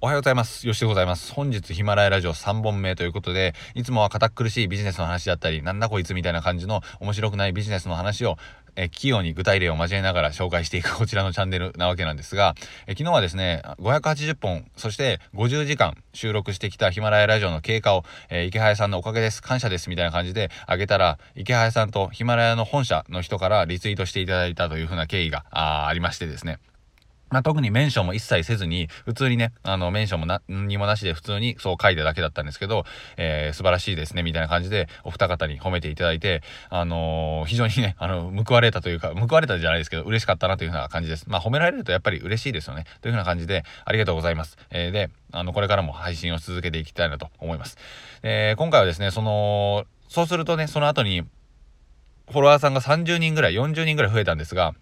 おはようございます。よしでございます。本日ヒマラヤラジオ3本目ということで、いつもは堅苦しいビジネスの話だったり、なんだこいつみたいな感じの面白くないビジネスの話を、え器用に具体例を交えながら紹介していくこちらのチャンネルなわけなんですが、え昨日はですね、580本、そして50時間収録してきたヒマラヤラジオの経過を、え、池早さんのおかげです、感謝ですみたいな感じであげたら、池早さんとヒマラヤの本社の人からリツイートしていただいたというふうな経緯がありましてですね。まあ、特にメンションも一切せずに、普通にね、あの、メンションも何にもなしで普通にそう書いただけだったんですけど、えー、素晴らしいですね、みたいな感じで、お二方に褒めていただいて、あのー、非常にね、あの、報われたというか、報われたじゃないですけど、嬉しかったなというふうな感じです。まあ、褒められるとやっぱり嬉しいですよね。というふうな感じで、ありがとうございます。えー、で、あの、これからも配信を続けていきたいなと思います。え、今回はですね、その、そうするとね、その後に、フォロワーさんが30人ぐらい、40人ぐらい増えたんですが、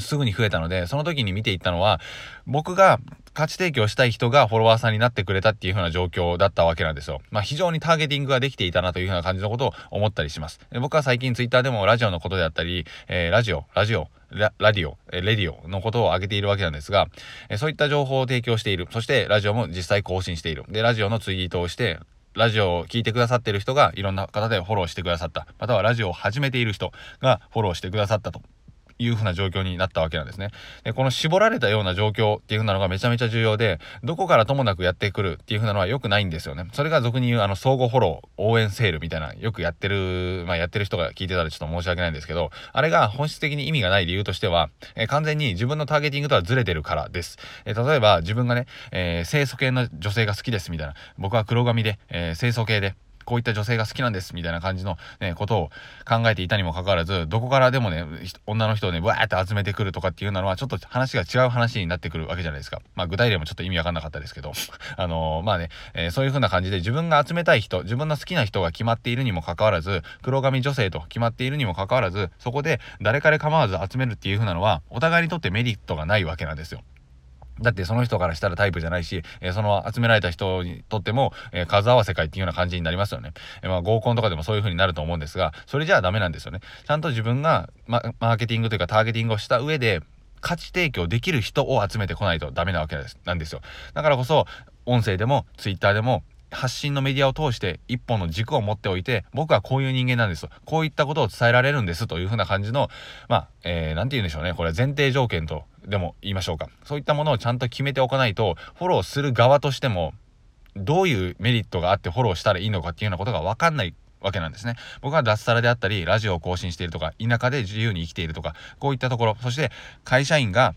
すぐに増えたので、その時に見ていったのは、僕が価値提供したい人がフォロワーさんになってくれたっていう風な状況だったわけなんですよ。まあ非常にターゲティングができていたなという風な感じのことを思ったりします。僕は最近ツイッターでもラジオのことであったり、えー、ラジオ、ラジオ、ララディオ、えレディオのことを挙げているわけなんですが、えそういった情報を提供している。そしてラジオも実際更新している。で、ラジオのツイートをして、ラジオを聴いてくださってる人がいろんな方でフォローしてくださった。またはラジオを始めている人がフォローしてくださったという風な状況になったわけなんですね。で、この絞られたような状況っていう風なのがめちゃめちゃ重要で、どこからともなくやってくるっていう風なのは良くないんですよね。それが俗に言うあの相互フォロー、応援セールみたいな、よくやってる、まあやってる人が聞いてたらちょっと申し訳ないんですけど、あれが本質的に意味がない理由としては、えー、完全に自分のターゲティングとはずれてるからです。えー、例えば自分がね、えー、清楚系の女性が好きですみたいな、僕は黒髪で、え清楚系で、こういった女性が好きなんですみたいな感じの、ね、ことを考えていたにもかかわらず、どこからでもね、女の人をね、わーって集めてくるとかっていうのは、ちょっと話が違う話になってくるわけじゃないですか。まあ、具体例もちょっと意味わかんなかったですけど、あのー、まあね、えー、そういう風な感じで自分が集めたい人、自分の好きな人が決まっているにもかかわらず、黒髪女性と決まっているにもかかわらず、そこで誰彼構わず集めるっていう風なのは、お互いにとってメリットがないわけなんですよ。だってその人からしたらタイプじゃないし、えー、その集められた人にとっても、えー、数合わせ会っていうような感じになりますよね。えー、まあ合コンとかでもそういう風になると思うんですが、それじゃあダメなんですよね。ちゃんと自分が、ま、マーケティングというかターゲティングをした上で、価値提供できる人を集めてこないとダメなわけなんですよ。だからこそ、音声でも、ツイッターでも、発信のメディアを通して一本の軸を持っておいて、僕はこういう人間なんですと。こういったことを伝えられるんですというふうな感じの、まあ、えー、て言うんでしょうね。これは前提条件とでも言いましょうか。そういったものをちゃんと決めておかないと、フォローする側としても、どういうメリットがあってフォローしたらいいのかっていうようなことがわかんないわけなんですね。僕は脱サラであったり、ラジオを更新しているとか、田舎で自由に生きているとか、こういったところ、そして会社員が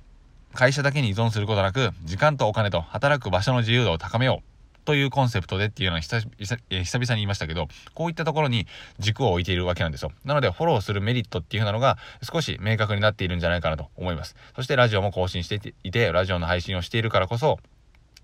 会社だけに依存することなく、時間とお金と働く場所の自由度を高めよう。というコンセプトでっていうのは久々に言いましたけど、こういったところに軸を置いているわけなんですよ。なので、フォローするメリットっていう風なのが少し明確になっているんじゃないかなと思います。そしてラジオも更新していて、ラジオの配信をしているからこそ、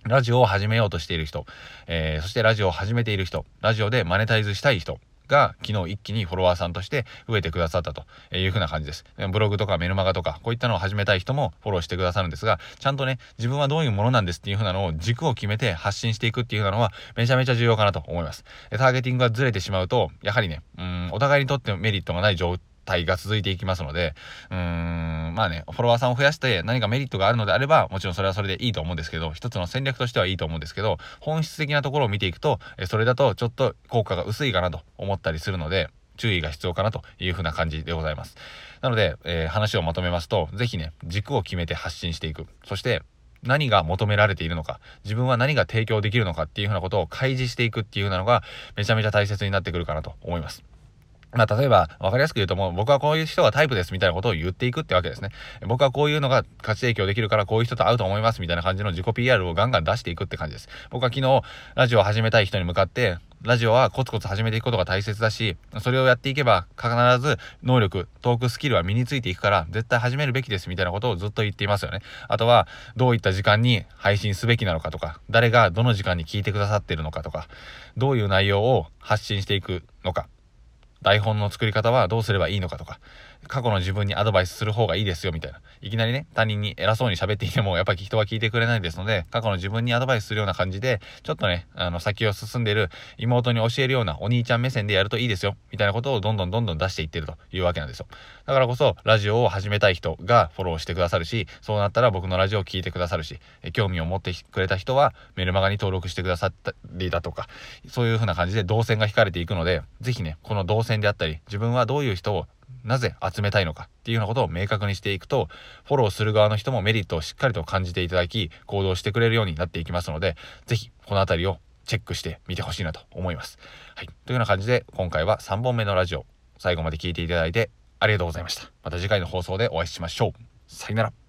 ラジオを始めようとしている人、えー、そしてラジオを始めている人、ラジオでマネタイズしたい人、が昨日一気にフォロワーさんとして増えてくださったというふうな感じです。ブログとかメルマガとかこういったのを始めたい人もフォローしてくださるんですが、ちゃんとね、自分はどういうものなんですっていうふうなのを軸を決めて発信していくっていうふうなのはめちゃめちゃ重要かなと思います。ターゲティングがずれてしまうと、やはりね、うん、お互いにとってメリットがない状態態が続いていきますので、うーん、まあね、フォロワーさんを増やして何かメリットがあるのであれば、もちろんそれはそれでいいと思うんですけど、一つの戦略としてはいいと思うんですけど、本質的なところを見ていくと、それだとちょっと効果が薄いかなと思ったりするので、注意が必要かなというふうな感じでございます。なので、えー、話をまとめますと、ぜひね、軸を決めて発信していく。そして、何が求められているのか、自分は何が提供できるのかっていうふうなことを開示していくっていうふうなのが、めちゃめちゃ大切になってくるかなと思います。まあ、例えば、わかりやすく言うともう、僕はこういう人がタイプですみたいなことを言っていくってわけですね。僕はこういうのが価値提供できるからこういう人と会うと思いますみたいな感じの自己 PR をガンガン出していくって感じです。僕は昨日、ラジオを始めたい人に向かって、ラジオはコツコツ始めていくことが大切だし、それをやっていけば必ず能力、トークスキルは身についていくから絶対始めるべきですみたいなことをずっと言っていますよね。あとは、どういった時間に配信すべきなのかとか、誰がどの時間に聞いてくださってるのかとか、どういう内容を発信していくのか。台本の作り方はどうすればいいのかとか、過去の自分にアドバイスする方がいいですよみたいな。いきなりね、他人に偉そうに喋っていても、やっぱり人は聞いてくれないですので、過去の自分にアドバイスするような感じで、ちょっとね、あの、先を進んでいる妹に教えるようなお兄ちゃん目線でやるといいですよ、みたいなことをどんどんどんどん出していってるというわけなんですよ。だからこそ、ラジオを始めたい人がフォローしてくださるし、そうなったら僕のラジオを聴いてくださるし、興味を持ってくれた人はメルマガに登録してくださったりだとか、そういう風な感じで動線が引かれていくので、ぜひね、この動線であったり、自分はどういう人をなぜ集めたいのかっていうようなことを明確にしていくと、フォローする側の人もメリットをしっかりと感じていただき、行動してくれるようになっていきますので、ぜひこの辺りをチェックしてみてほしいなと思います。はい。というような感じで、今回は3本目のラジオ、最後まで聞いていただいてありがとうございました。また次回の放送でお会いしましょう。さよなら。